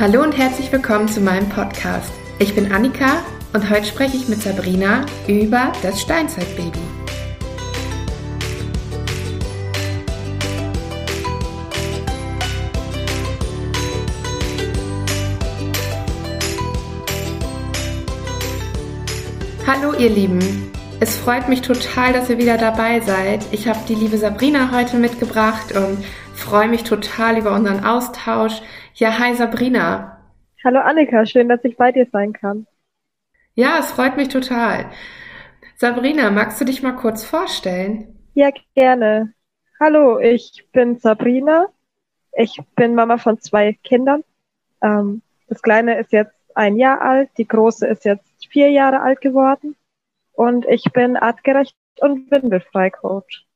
Hallo und herzlich willkommen zu meinem Podcast. Ich bin Annika und heute spreche ich mit Sabrina über das Steinzeitbaby. Hallo ihr Lieben, es freut mich total, dass ihr wieder dabei seid. Ich habe die liebe Sabrina heute mitgebracht und freue mich total über unseren Austausch. Ja, hi Sabrina. Hallo Annika, schön, dass ich bei dir sein kann. Ja, es freut mich total. Sabrina, magst du dich mal kurz vorstellen? Ja, gerne. Hallo, ich bin Sabrina. Ich bin Mama von zwei Kindern. Ähm, das Kleine ist jetzt ein Jahr alt, die Große ist jetzt vier Jahre alt geworden. Und ich bin artgerecht und Windelfrei-Coach.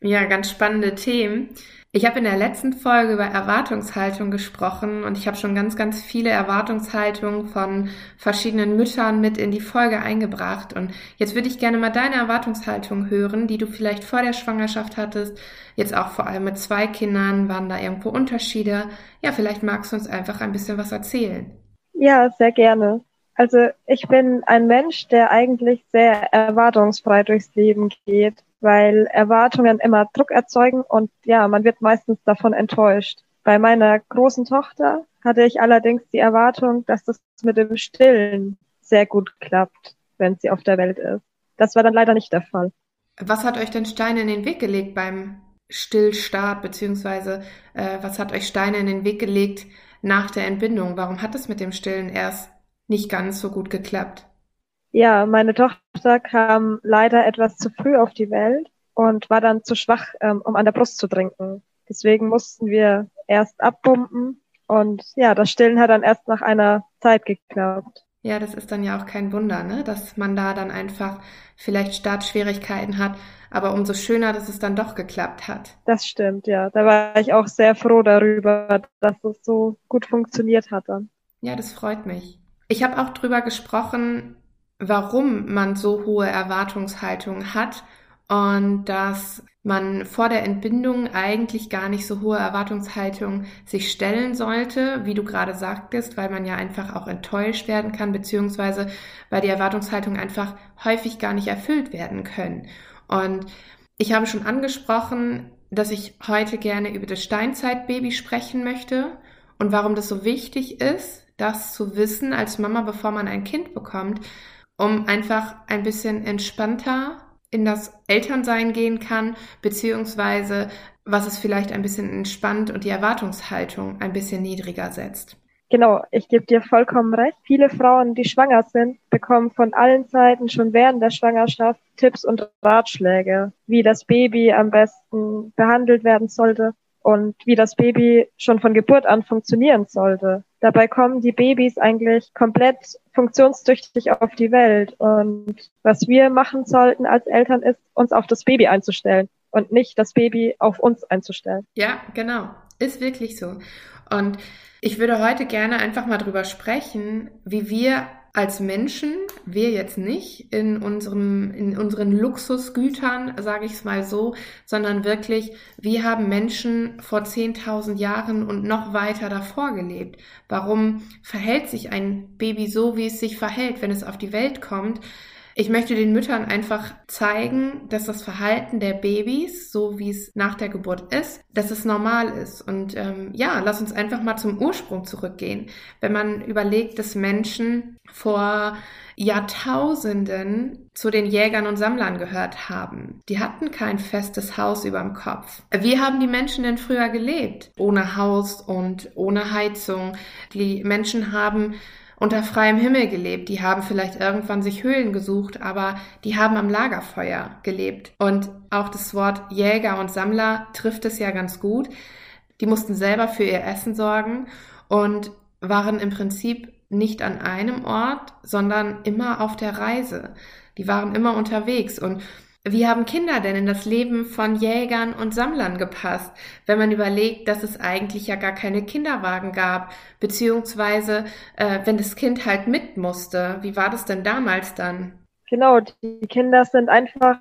Ja, ganz spannende Themen. Ich habe in der letzten Folge über Erwartungshaltung gesprochen und ich habe schon ganz, ganz viele Erwartungshaltungen von verschiedenen Müttern mit in die Folge eingebracht. Und jetzt würde ich gerne mal deine Erwartungshaltung hören, die du vielleicht vor der Schwangerschaft hattest. Jetzt auch vor allem mit zwei Kindern. Waren da irgendwo Unterschiede? Ja, vielleicht magst du uns einfach ein bisschen was erzählen. Ja, sehr gerne. Also ich bin ein Mensch, der eigentlich sehr erwartungsfrei durchs Leben geht weil Erwartungen immer Druck erzeugen und ja, man wird meistens davon enttäuscht. Bei meiner großen Tochter hatte ich allerdings die Erwartung, dass das mit dem Stillen sehr gut klappt, wenn sie auf der Welt ist. Das war dann leider nicht der Fall. Was hat euch denn Steine in den Weg gelegt beim Stillstart, beziehungsweise äh, was hat euch Steine in den Weg gelegt nach der Entbindung? Warum hat es mit dem Stillen erst nicht ganz so gut geklappt? Ja, meine Tochter kam leider etwas zu früh auf die Welt und war dann zu schwach, ähm, um an der Brust zu trinken. Deswegen mussten wir erst abpumpen und ja, das Stillen hat dann erst nach einer Zeit geklappt. Ja, das ist dann ja auch kein Wunder, ne? dass man da dann einfach vielleicht Startschwierigkeiten hat, aber umso schöner, dass es dann doch geklappt hat. Das stimmt, ja. Da war ich auch sehr froh darüber, dass es so gut funktioniert hat dann. Ja, das freut mich. Ich habe auch drüber gesprochen, warum man so hohe Erwartungshaltungen hat und dass man vor der Entbindung eigentlich gar nicht so hohe Erwartungshaltungen sich stellen sollte, wie du gerade sagtest, weil man ja einfach auch enttäuscht werden kann, beziehungsweise weil die Erwartungshaltungen einfach häufig gar nicht erfüllt werden können. Und ich habe schon angesprochen, dass ich heute gerne über das Steinzeitbaby sprechen möchte und warum das so wichtig ist, das zu wissen als Mama, bevor man ein Kind bekommt, um einfach ein bisschen entspannter in das Elternsein gehen kann, beziehungsweise was es vielleicht ein bisschen entspannt und die Erwartungshaltung ein bisschen niedriger setzt. Genau, ich gebe dir vollkommen recht. Viele Frauen, die schwanger sind, bekommen von allen Seiten schon während der Schwangerschaft Tipps und Ratschläge, wie das Baby am besten behandelt werden sollte und wie das Baby schon von Geburt an funktionieren sollte. Dabei kommen die Babys eigentlich komplett funktionstüchtig auf die Welt. Und was wir machen sollten als Eltern ist, uns auf das Baby einzustellen und nicht das Baby auf uns einzustellen. Ja, genau. Ist wirklich so. Und ich würde heute gerne einfach mal drüber sprechen, wie wir als Menschen, wir jetzt nicht in unserem, in unseren Luxusgütern, sage ich es mal so, sondern wirklich, wie haben Menschen vor 10.000 Jahren und noch weiter davor gelebt? Warum verhält sich ein Baby so, wie es sich verhält, wenn es auf die Welt kommt? Ich möchte den Müttern einfach zeigen, dass das Verhalten der Babys, so wie es nach der Geburt ist, dass es normal ist. Und ähm, ja, lass uns einfach mal zum Ursprung zurückgehen. Wenn man überlegt, dass Menschen vor Jahrtausenden zu den Jägern und Sammlern gehört haben. Die hatten kein festes Haus über dem Kopf. Wie haben die Menschen denn früher gelebt? Ohne Haus und ohne Heizung. Die Menschen haben unter freiem Himmel gelebt. Die haben vielleicht irgendwann sich Höhlen gesucht, aber die haben am Lagerfeuer gelebt. Und auch das Wort Jäger und Sammler trifft es ja ganz gut. Die mussten selber für ihr Essen sorgen und waren im Prinzip nicht an einem Ort, sondern immer auf der Reise. Die waren immer unterwegs und wie haben Kinder denn in das Leben von Jägern und Sammlern gepasst, wenn man überlegt, dass es eigentlich ja gar keine Kinderwagen gab, beziehungsweise äh, wenn das Kind halt mit musste? Wie war das denn damals dann? Genau, die Kinder sind einfach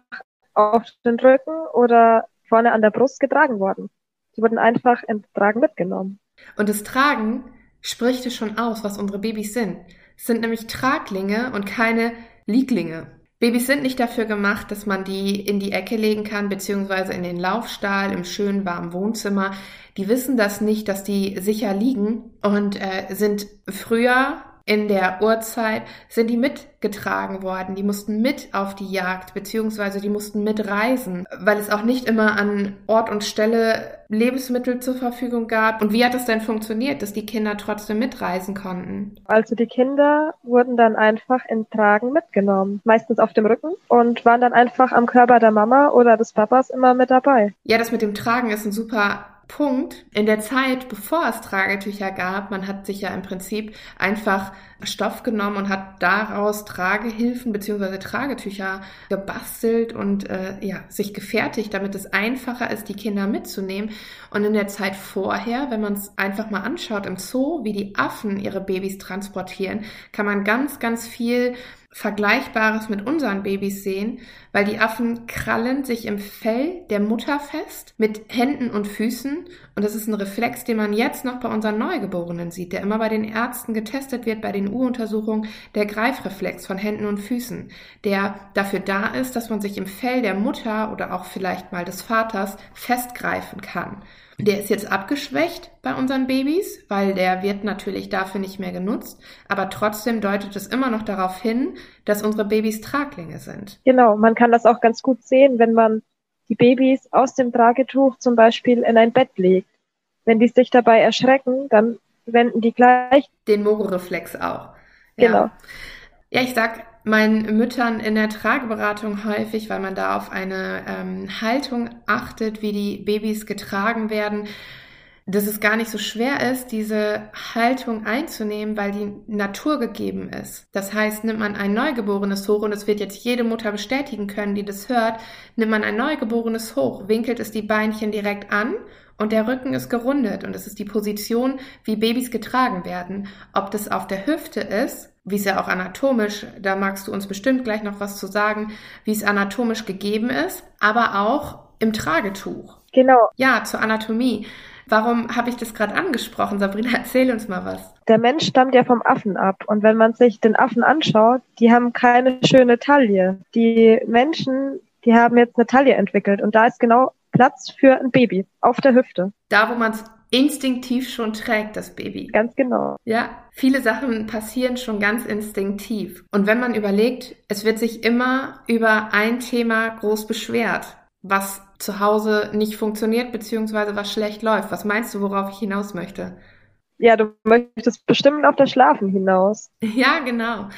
auf den Rücken oder vorne an der Brust getragen worden. Die wurden einfach im Tragen mitgenommen. Und das Tragen spricht es schon aus, was unsere Babys sind. Es sind nämlich Traglinge und keine Lieglinge. Babys sind nicht dafür gemacht, dass man die in die Ecke legen kann, beziehungsweise in den Laufstall im schönen warmen Wohnzimmer. Die wissen das nicht, dass die sicher liegen und äh, sind früher in der Urzeit sind die mitgetragen worden. Die mussten mit auf die Jagd, beziehungsweise die mussten mitreisen, weil es auch nicht immer an Ort und Stelle Lebensmittel zur Verfügung gab. Und wie hat es denn funktioniert, dass die Kinder trotzdem mitreisen konnten? Also die Kinder wurden dann einfach in Tragen mitgenommen, meistens auf dem Rücken und waren dann einfach am Körper der Mama oder des Papas immer mit dabei. Ja, das mit dem Tragen ist ein super Punkt. In der Zeit, bevor es Tragetücher gab, man hat sich ja im Prinzip einfach Stoff genommen und hat daraus Tragehilfen bzw. Tragetücher gebastelt und äh, ja, sich gefertigt, damit es einfacher ist, die Kinder mitzunehmen. Und in der Zeit vorher, wenn man es einfach mal anschaut im Zoo, wie die Affen ihre Babys transportieren, kann man ganz, ganz viel Vergleichbares mit unseren Babys sehen, weil die Affen krallen sich im Fell der Mutter fest mit Händen und Füßen und das ist ein Reflex, den man jetzt noch bei unseren Neugeborenen sieht, der immer bei den Ärzten getestet wird bei den U-Untersuchungen, der Greifreflex von Händen und Füßen, der dafür da ist, dass man sich im Fell der Mutter oder auch vielleicht mal des Vaters festgreifen kann. Der ist jetzt abgeschwächt bei unseren Babys, weil der wird natürlich dafür nicht mehr genutzt. Aber trotzdem deutet es immer noch darauf hin, dass unsere Babys Traglinge sind. Genau, man kann das auch ganz gut sehen, wenn man die Babys aus dem Tragetuch zum Beispiel in ein Bett legt. Wenn die sich dabei erschrecken, dann wenden die gleich den Mogoreflex auch. Genau. Ja. ja, ich sag meinen Müttern in der Trageberatung häufig, weil man da auf eine ähm, Haltung achtet, wie die Babys getragen werden, dass es gar nicht so schwer ist, diese Haltung einzunehmen, weil die Natur gegeben ist. Das heißt, nimmt man ein Neugeborenes hoch, und es wird jetzt jede Mutter bestätigen können, die das hört, nimmt man ein Neugeborenes hoch, winkelt es die Beinchen direkt an und der Rücken ist gerundet und es ist die Position, wie Babys getragen werden. Ob das auf der Hüfte ist wie es ja auch anatomisch, da magst du uns bestimmt gleich noch was zu sagen, wie es anatomisch gegeben ist, aber auch im Tragetuch. Genau. Ja, zur Anatomie. Warum habe ich das gerade angesprochen? Sabrina, erzähl uns mal was. Der Mensch stammt ja vom Affen ab. Und wenn man sich den Affen anschaut, die haben keine schöne Taille. Die Menschen, die haben jetzt eine Taille entwickelt. Und da ist genau Platz für ein Baby auf der Hüfte. Da, wo man es instinktiv schon trägt, das Baby. Ganz genau. Ja, viele Sachen passieren schon ganz instinktiv. Und wenn man überlegt, es wird sich immer über ein Thema groß beschwert, was zu Hause nicht funktioniert, beziehungsweise was schlecht läuft. Was meinst du, worauf ich hinaus möchte? Ja, du möchtest bestimmt auf das Schlafen hinaus. Ja, genau.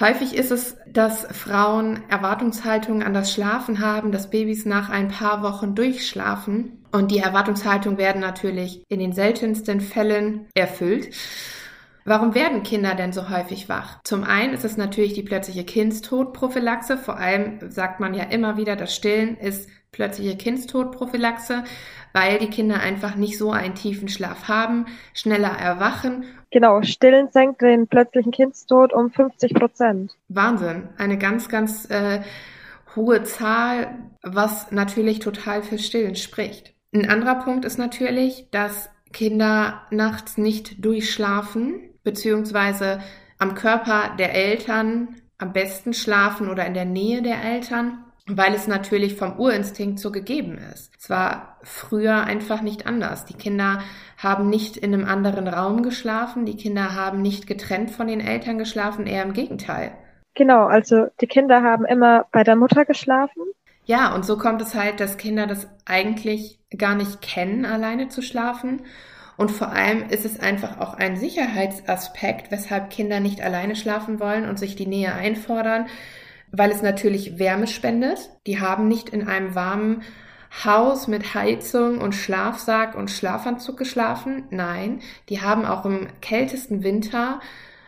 Häufig ist es, dass Frauen Erwartungshaltungen an das Schlafen haben, dass Babys nach ein paar Wochen durchschlafen. Und die Erwartungshaltungen werden natürlich in den seltensten Fällen erfüllt. Warum werden Kinder denn so häufig wach? Zum einen ist es natürlich die plötzliche Kindstodprophylaxe. Vor allem sagt man ja immer wieder, das Stillen ist plötzliche Kindstodprophylaxe, weil die Kinder einfach nicht so einen tiefen Schlaf haben, schneller erwachen. Genau, Stillen senkt den plötzlichen Kindstod um 50 Prozent. Wahnsinn, eine ganz, ganz äh, hohe Zahl, was natürlich total für Stillen spricht. Ein anderer Punkt ist natürlich, dass Kinder nachts nicht durchschlafen, beziehungsweise am Körper der Eltern am besten schlafen oder in der Nähe der Eltern weil es natürlich vom Urinstinkt so gegeben ist. Es war früher einfach nicht anders. Die Kinder haben nicht in einem anderen Raum geschlafen, die Kinder haben nicht getrennt von den Eltern geschlafen, eher im Gegenteil. Genau, also die Kinder haben immer bei der Mutter geschlafen. Ja, und so kommt es halt, dass Kinder das eigentlich gar nicht kennen, alleine zu schlafen. Und vor allem ist es einfach auch ein Sicherheitsaspekt, weshalb Kinder nicht alleine schlafen wollen und sich die Nähe einfordern, weil es natürlich Wärme spendet. Die haben nicht in einem warmen Haus mit Heizung und Schlafsack und Schlafanzug geschlafen. Nein, die haben auch im kältesten Winter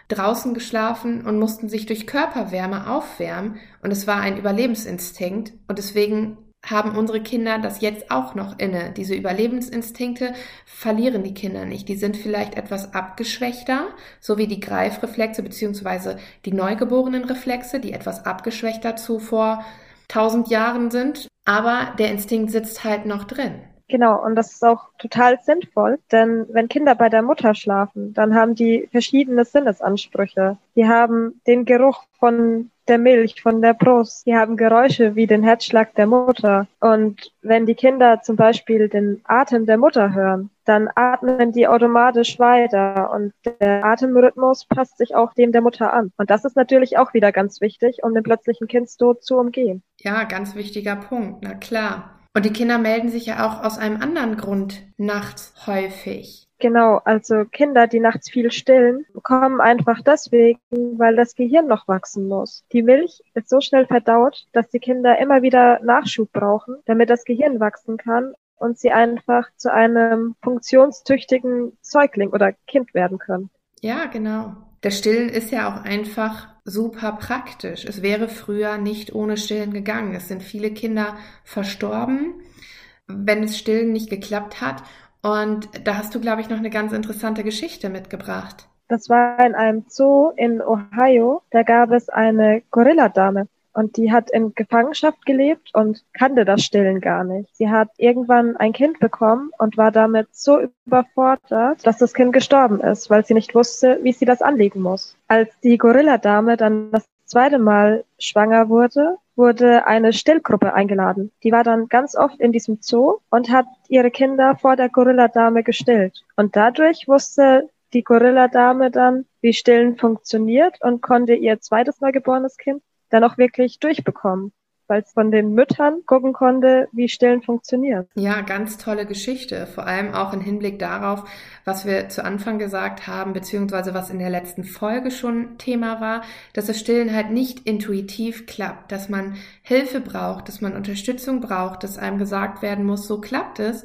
draußen geschlafen und mussten sich durch Körperwärme aufwärmen. Und es war ein Überlebensinstinkt. Und deswegen haben unsere Kinder das jetzt auch noch inne. Diese Überlebensinstinkte verlieren die Kinder nicht. Die sind vielleicht etwas abgeschwächter, so wie die Greifreflexe beziehungsweise die neugeborenen Reflexe, die etwas abgeschwächter zu vor tausend Jahren sind. Aber der Instinkt sitzt halt noch drin. Genau, und das ist auch total sinnvoll, denn wenn Kinder bei der Mutter schlafen, dann haben die verschiedene Sinnesansprüche. Die haben den Geruch von der Milch, von der Brust. Die haben Geräusche wie den Herzschlag der Mutter. Und wenn die Kinder zum Beispiel den Atem der Mutter hören, dann atmen die automatisch weiter und der Atemrhythmus passt sich auch dem der Mutter an. Und das ist natürlich auch wieder ganz wichtig, um den plötzlichen Kindstod zu umgehen. Ja, ganz wichtiger Punkt, na klar. Und die Kinder melden sich ja auch aus einem anderen Grund nachts häufig. Genau, also Kinder, die nachts viel stillen, kommen einfach deswegen, weil das Gehirn noch wachsen muss. Die Milch ist so schnell verdaut, dass die Kinder immer wieder Nachschub brauchen, damit das Gehirn wachsen kann und sie einfach zu einem funktionstüchtigen Säugling oder Kind werden können. Ja, genau. Das Stillen ist ja auch einfach super praktisch. Es wäre früher nicht ohne Stillen gegangen. Es sind viele Kinder verstorben, wenn es Stillen nicht geklappt hat. Und da hast du, glaube ich, noch eine ganz interessante Geschichte mitgebracht. Das war in einem Zoo in Ohio. Da gab es eine Gorilladame. Und die hat in Gefangenschaft gelebt und kannte das Stillen gar nicht. Sie hat irgendwann ein Kind bekommen und war damit so überfordert, dass das Kind gestorben ist, weil sie nicht wusste, wie sie das anlegen muss. Als die Gorilladame dann das zweite Mal schwanger wurde, wurde eine Stillgruppe eingeladen. Die war dann ganz oft in diesem Zoo und hat ihre Kinder vor der Gorilladame gestillt. Und dadurch wusste die Gorilladame dann, wie Stillen funktioniert und konnte ihr zweites neugeborenes Kind dann auch wirklich durchbekommen, weil es von den Müttern gucken konnte, wie Stillen funktioniert. Ja, ganz tolle Geschichte, vor allem auch im Hinblick darauf, was wir zu Anfang gesagt haben, beziehungsweise was in der letzten Folge schon Thema war, dass das Stillen halt nicht intuitiv klappt, dass man Hilfe braucht, dass man Unterstützung braucht, dass einem gesagt werden muss, so klappt es.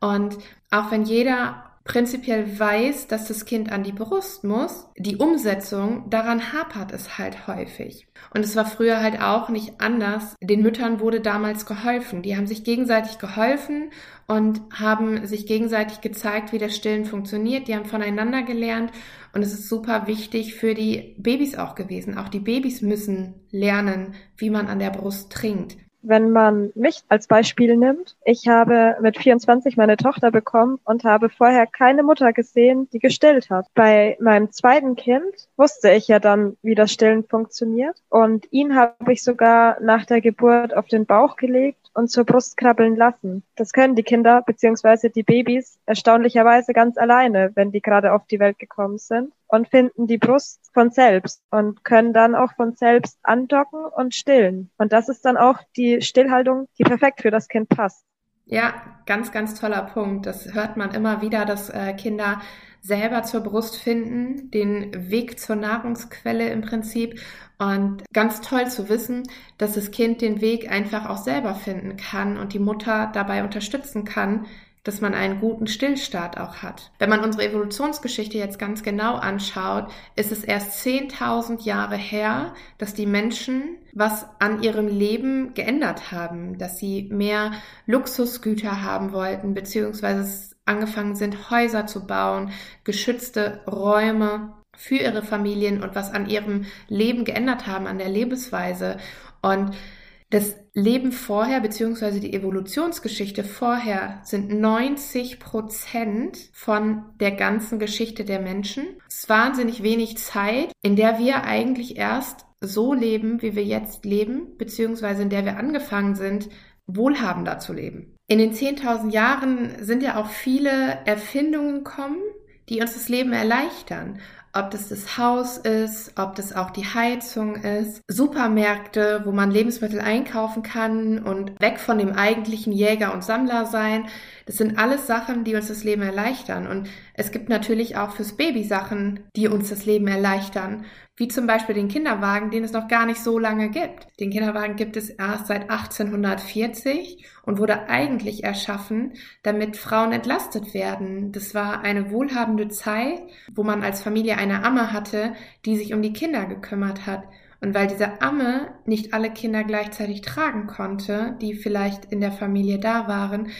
Und auch wenn jeder prinzipiell weiß, dass das Kind an die Brust muss, die Umsetzung, daran hapert es halt häufig. Und es war früher halt auch nicht anders. Den Müttern wurde damals geholfen. Die haben sich gegenseitig geholfen und haben sich gegenseitig gezeigt, wie das Stillen funktioniert. Die haben voneinander gelernt und es ist super wichtig für die Babys auch gewesen. Auch die Babys müssen lernen, wie man an der Brust trinkt wenn man mich als Beispiel nimmt, ich habe mit 24 meine Tochter bekommen und habe vorher keine Mutter gesehen, die gestillt hat. Bei meinem zweiten Kind wusste ich ja dann, wie das Stillen funktioniert und ihn habe ich sogar nach der Geburt auf den Bauch gelegt und zur Brust krabbeln lassen. Das können die Kinder bzw. die Babys erstaunlicherweise ganz alleine, wenn die gerade auf die Welt gekommen sind und finden die Brust von selbst und können dann auch von selbst andocken und stillen. Und das ist dann auch die Stillhaltung, die perfekt für das Kind passt. Ja, ganz, ganz toller Punkt. Das hört man immer wieder, dass äh, Kinder selber zur Brust finden, den Weg zur Nahrungsquelle im Prinzip. Und ganz toll zu wissen, dass das Kind den Weg einfach auch selber finden kann und die Mutter dabei unterstützen kann, dass man einen guten Stillstart auch hat. Wenn man unsere Evolutionsgeschichte jetzt ganz genau anschaut, ist es erst 10.000 Jahre her, dass die Menschen was an ihrem Leben geändert haben, dass sie mehr Luxusgüter haben wollten, beziehungsweise angefangen sind, Häuser zu bauen, geschützte Räume für ihre Familien und was an ihrem Leben geändert haben, an der Lebensweise. Und das Leben vorher beziehungsweise die Evolutionsgeschichte vorher sind 90 Prozent von der ganzen Geschichte der Menschen. Es ist wahnsinnig wenig Zeit, in der wir eigentlich erst so leben, wie wir jetzt leben, beziehungsweise in der wir angefangen sind, wohlhabender zu leben. In den 10.000 Jahren sind ja auch viele Erfindungen gekommen, die uns das Leben erleichtern ob das das Haus ist, ob das auch die Heizung ist, Supermärkte, wo man Lebensmittel einkaufen kann und weg von dem eigentlichen Jäger und Sammler sein. Das sind alles Sachen, die uns das Leben erleichtern. Und es gibt natürlich auch fürs Baby Sachen, die uns das Leben erleichtern. Wie zum Beispiel den Kinderwagen, den es noch gar nicht so lange gibt. Den Kinderwagen gibt es erst seit 1840 und wurde eigentlich erschaffen, damit Frauen entlastet werden. Das war eine wohlhabende Zeit, wo man als Familie eine Amme hatte, die sich um die Kinder gekümmert hat. Und weil diese Amme nicht alle Kinder gleichzeitig tragen konnte, die vielleicht in der Familie da waren,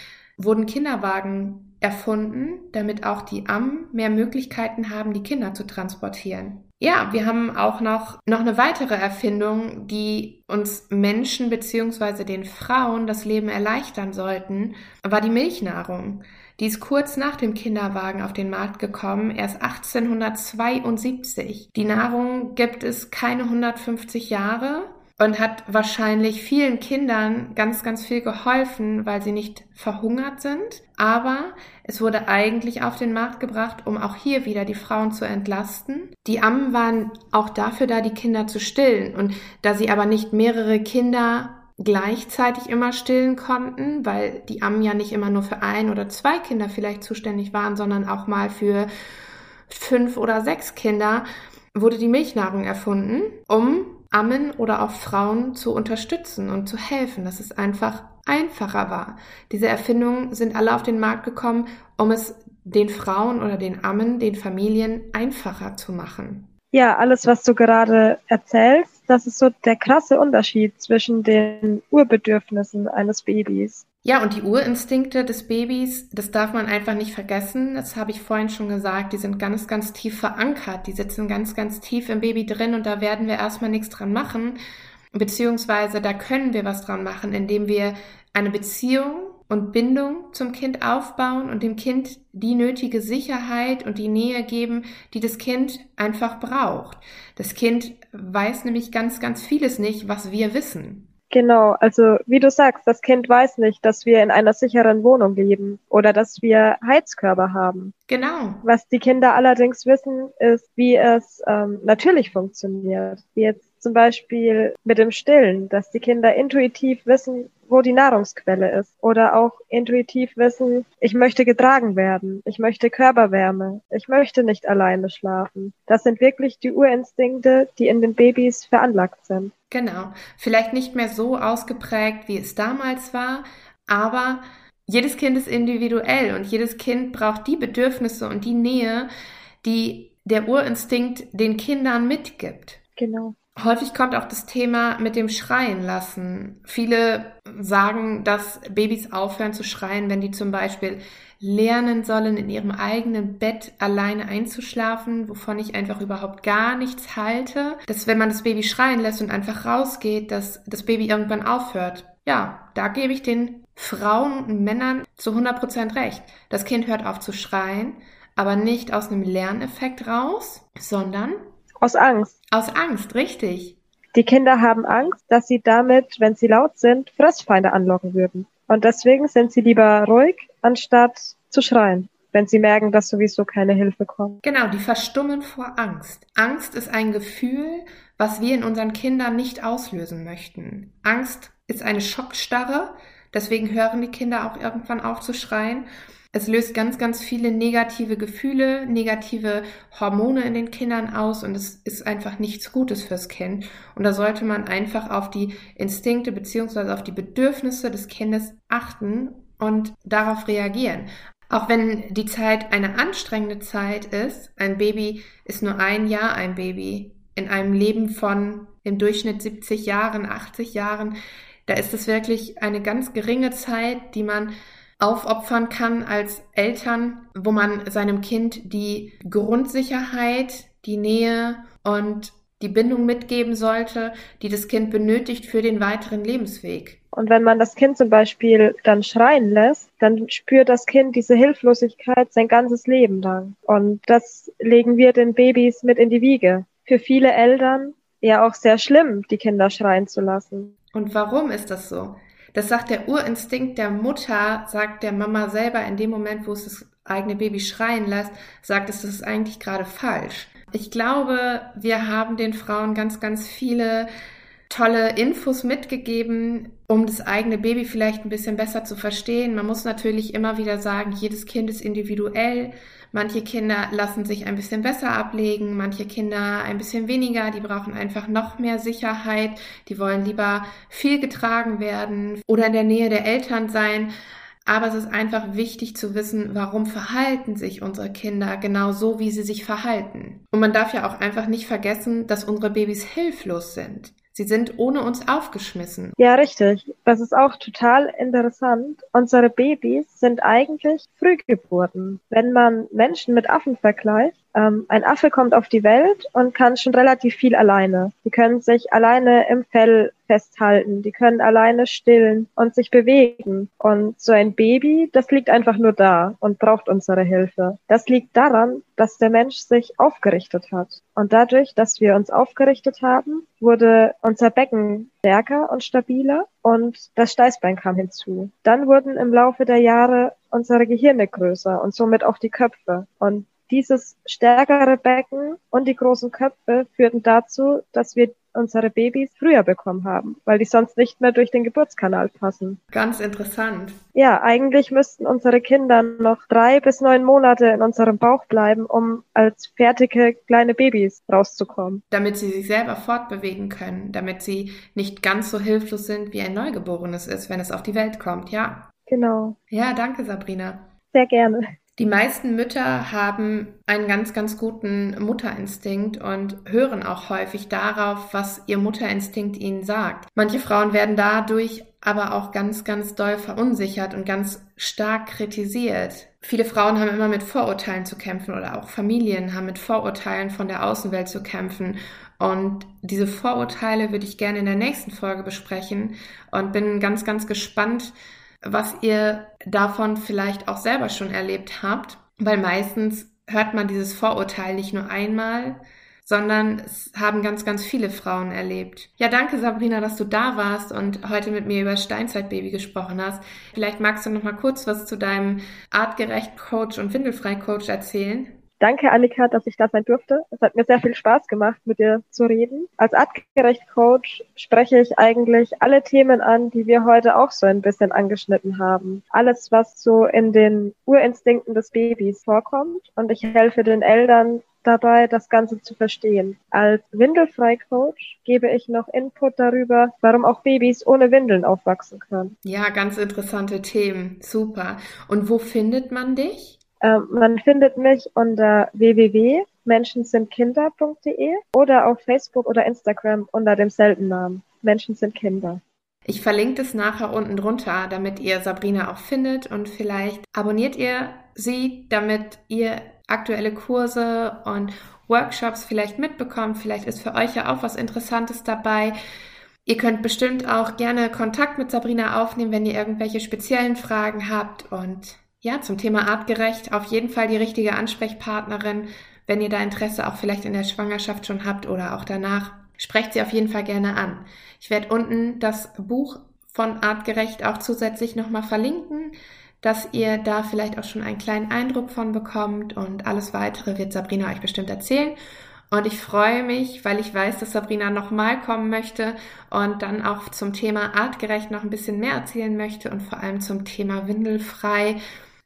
wurden Kinderwagen erfunden, damit auch die Ammen mehr Möglichkeiten haben, die Kinder zu transportieren. Ja, wir haben auch noch, noch eine weitere Erfindung, die uns Menschen beziehungsweise den Frauen das Leben erleichtern sollten, war die Milchnahrung. Die ist kurz nach dem Kinderwagen auf den Markt gekommen, erst 1872. Die Nahrung gibt es keine 150 Jahre und hat wahrscheinlich vielen Kindern ganz, ganz viel geholfen, weil sie nicht verhungert sind. Aber es wurde eigentlich auf den Markt gebracht, um auch hier wieder die Frauen zu entlasten. Die Ammen waren auch dafür da, die Kinder zu stillen. Und da sie aber nicht mehrere Kinder gleichzeitig immer stillen konnten, weil die Ammen ja nicht immer nur für ein oder zwei Kinder vielleicht zuständig waren, sondern auch mal für fünf oder sechs Kinder, wurde die Milchnahrung erfunden, um Ammen oder auch Frauen zu unterstützen und zu helfen, dass es einfach einfacher war. Diese Erfindungen sind alle auf den Markt gekommen, um es den Frauen oder den Ammen, den Familien einfacher zu machen. Ja, alles, was du gerade erzählst, das ist so der krasse Unterschied zwischen den Urbedürfnissen eines Babys. Ja, und die Urinstinkte des Babys, das darf man einfach nicht vergessen. Das habe ich vorhin schon gesagt. Die sind ganz, ganz tief verankert. Die sitzen ganz, ganz tief im Baby drin und da werden wir erstmal nichts dran machen. Beziehungsweise da können wir was dran machen, indem wir eine Beziehung und Bindung zum Kind aufbauen und dem Kind die nötige Sicherheit und die Nähe geben, die das Kind einfach braucht. Das Kind weiß nämlich ganz, ganz vieles nicht, was wir wissen. Genau, also wie du sagst, das Kind weiß nicht, dass wir in einer sicheren Wohnung leben oder dass wir Heizkörper haben. Genau. Was die Kinder allerdings wissen, ist, wie es ähm, natürlich funktioniert. Wie jetzt zum Beispiel mit dem Stillen, dass die Kinder intuitiv wissen, wo die Nahrungsquelle ist. Oder auch intuitiv wissen, ich möchte getragen werden, ich möchte Körperwärme, ich möchte nicht alleine schlafen. Das sind wirklich die Urinstinkte, die in den Babys veranlagt sind. Genau. Vielleicht nicht mehr so ausgeprägt, wie es damals war, aber jedes Kind ist individuell und jedes Kind braucht die Bedürfnisse und die Nähe, die der Urinstinkt den Kindern mitgibt. Genau. Häufig kommt auch das Thema mit dem Schreien lassen. Viele sagen, dass Babys aufhören zu schreien, wenn die zum Beispiel lernen sollen, in ihrem eigenen Bett alleine einzuschlafen, wovon ich einfach überhaupt gar nichts halte. Dass wenn man das Baby schreien lässt und einfach rausgeht, dass das Baby irgendwann aufhört. Ja, da gebe ich den Frauen und Männern zu 100% recht. Das Kind hört auf zu schreien, aber nicht aus einem Lerneffekt raus, sondern aus Angst. Aus Angst, richtig. Die Kinder haben Angst, dass sie damit, wenn sie laut sind, Fressfeinde anlocken würden. Und deswegen sind sie lieber ruhig, anstatt zu schreien, wenn sie merken, dass sowieso keine Hilfe kommt. Genau, die verstummen vor Angst. Angst ist ein Gefühl, was wir in unseren Kindern nicht auslösen möchten. Angst ist eine Schockstarre, deswegen hören die Kinder auch irgendwann auf zu schreien. Es löst ganz, ganz viele negative Gefühle, negative Hormone in den Kindern aus und es ist einfach nichts Gutes fürs Kind. Und da sollte man einfach auf die Instinkte beziehungsweise auf die Bedürfnisse des Kindes achten und darauf reagieren. Auch wenn die Zeit eine anstrengende Zeit ist, ein Baby ist nur ein Jahr ein Baby. In einem Leben von im Durchschnitt 70 Jahren, 80 Jahren, da ist es wirklich eine ganz geringe Zeit, die man aufopfern kann als Eltern, wo man seinem Kind die Grundsicherheit, die Nähe und die Bindung mitgeben sollte, die das Kind benötigt für den weiteren Lebensweg. Und wenn man das Kind zum Beispiel dann schreien lässt, dann spürt das Kind diese Hilflosigkeit sein ganzes Leben lang. Und das legen wir den Babys mit in die Wiege. Für viele Eltern ja auch sehr schlimm, die Kinder schreien zu lassen. Und warum ist das so? Das sagt der Urinstinkt der Mutter, sagt der Mama selber in dem Moment, wo es das eigene Baby schreien lässt, sagt es, das ist eigentlich gerade falsch. Ich glaube, wir haben den Frauen ganz, ganz viele tolle Infos mitgegeben, um das eigene Baby vielleicht ein bisschen besser zu verstehen. Man muss natürlich immer wieder sagen, jedes Kind ist individuell. Manche Kinder lassen sich ein bisschen besser ablegen, manche Kinder ein bisschen weniger, die brauchen einfach noch mehr Sicherheit, die wollen lieber viel getragen werden oder in der Nähe der Eltern sein. Aber es ist einfach wichtig zu wissen, warum verhalten sich unsere Kinder genau so, wie sie sich verhalten. Und man darf ja auch einfach nicht vergessen, dass unsere Babys hilflos sind. Sie sind ohne uns aufgeschmissen. Ja, richtig. Das ist auch total interessant. Unsere Babys sind eigentlich Frühgeburten. Wenn man Menschen mit Affen vergleicht, Ähm, ein Affe kommt auf die Welt und kann schon relativ viel alleine. Die können sich alleine im Fell festhalten, die können alleine stillen und sich bewegen. Und so ein Baby, das liegt einfach nur da und braucht unsere Hilfe. Das liegt daran, dass der Mensch sich aufgerichtet hat. Und dadurch, dass wir uns aufgerichtet haben, wurde unser Becken stärker und stabiler und das Steißbein kam hinzu. Dann wurden im Laufe der Jahre unsere Gehirne größer und somit auch die Köpfe. Und dieses stärkere Becken und die großen Köpfe führten dazu, dass wir unsere Babys früher bekommen haben, weil die sonst nicht mehr durch den Geburtskanal passen. Ganz interessant. Ja, eigentlich müssten unsere Kinder noch drei bis neun Monate in unserem Bauch bleiben, um als fertige kleine Babys rauszukommen. Damit sie sich selber fortbewegen können, damit sie nicht ganz so hilflos sind, wie ein Neugeborenes ist, wenn es auf die Welt kommt, ja? Genau. Ja, danke, Sabrina. Sehr gerne. Die meisten Mütter haben einen ganz, ganz guten Mutterinstinkt und hören auch häufig darauf, was ihr Mutterinstinkt ihnen sagt. Manche Frauen werden dadurch aber auch ganz, ganz doll verunsichert und ganz stark kritisiert. Viele Frauen haben immer mit Vorurteilen zu kämpfen oder auch Familien haben mit Vorurteilen von der Außenwelt zu kämpfen. Und diese Vorurteile würde ich gerne in der nächsten Folge besprechen und bin ganz, ganz gespannt, was ihr davon vielleicht auch selber schon erlebt habt, weil meistens hört man dieses Vorurteil nicht nur einmal, sondern es haben ganz, ganz viele Frauen erlebt. Ja, danke Sabrina, dass du da warst und heute mit mir über Steinzeitbaby gesprochen hast. Vielleicht magst du noch mal kurz was zu deinem artgerecht Coach und Windelfrei Coach erzählen. Danke, Annika, dass ich da sein durfte. Es hat mir sehr viel Spaß gemacht, mit dir zu reden. Als artgerecht Coach spreche ich eigentlich alle Themen an, die wir heute auch so ein bisschen angeschnitten haben. Alles, was so in den Urinstinkten des Babys vorkommt. Und ich helfe den Eltern dabei, das Ganze zu verstehen. Als Windelfrei-Coach gebe ich noch Input darüber, warum auch Babys ohne Windeln aufwachsen können. Ja, ganz interessante Themen. Super. Und wo findet man dich? Ähm, man findet mich unter www.menschensindkinder.de oder auf Facebook oder Instagram unter demselben Namen. Menschen sind Kinder. Ich verlinke das nachher unten drunter, damit ihr Sabrina auch findet und vielleicht abonniert ihr sie, damit ihr aktuelle Kurse und Workshops vielleicht mitbekommt. Vielleicht ist für euch ja auch was Interessantes dabei. Ihr könnt bestimmt auch gerne Kontakt mit Sabrina aufnehmen, wenn ihr irgendwelche speziellen Fragen habt und ja, zum Thema artgerecht auf jeden Fall die richtige Ansprechpartnerin, wenn ihr da Interesse auch vielleicht in der Schwangerschaft schon habt oder auch danach. Sprecht sie auf jeden Fall gerne an. Ich werde unten das Buch von Artgerecht auch zusätzlich nochmal verlinken, dass ihr da vielleicht auch schon einen kleinen Eindruck von bekommt und alles weitere wird Sabrina euch bestimmt erzählen. Und ich freue mich, weil ich weiß, dass Sabrina nochmal kommen möchte und dann auch zum Thema artgerecht noch ein bisschen mehr erzählen möchte und vor allem zum Thema windelfrei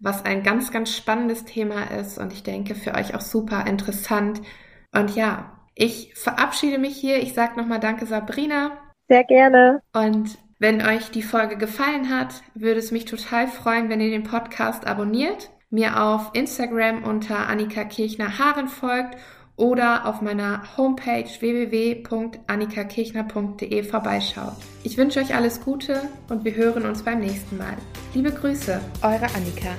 was ein ganz, ganz spannendes Thema ist und ich denke für euch auch super interessant. Und ja, ich verabschiede mich hier. Ich sage nochmal Danke, Sabrina. Sehr gerne. Und wenn euch die Folge gefallen hat, würde es mich total freuen, wenn ihr den Podcast abonniert, mir auf Instagram unter Annika Kirchner Haaren folgt oder auf meiner Homepage www.annikakirchner.de vorbeischaut. Ich wünsche euch alles Gute und wir hören uns beim nächsten Mal. Liebe Grüße, eure Annika.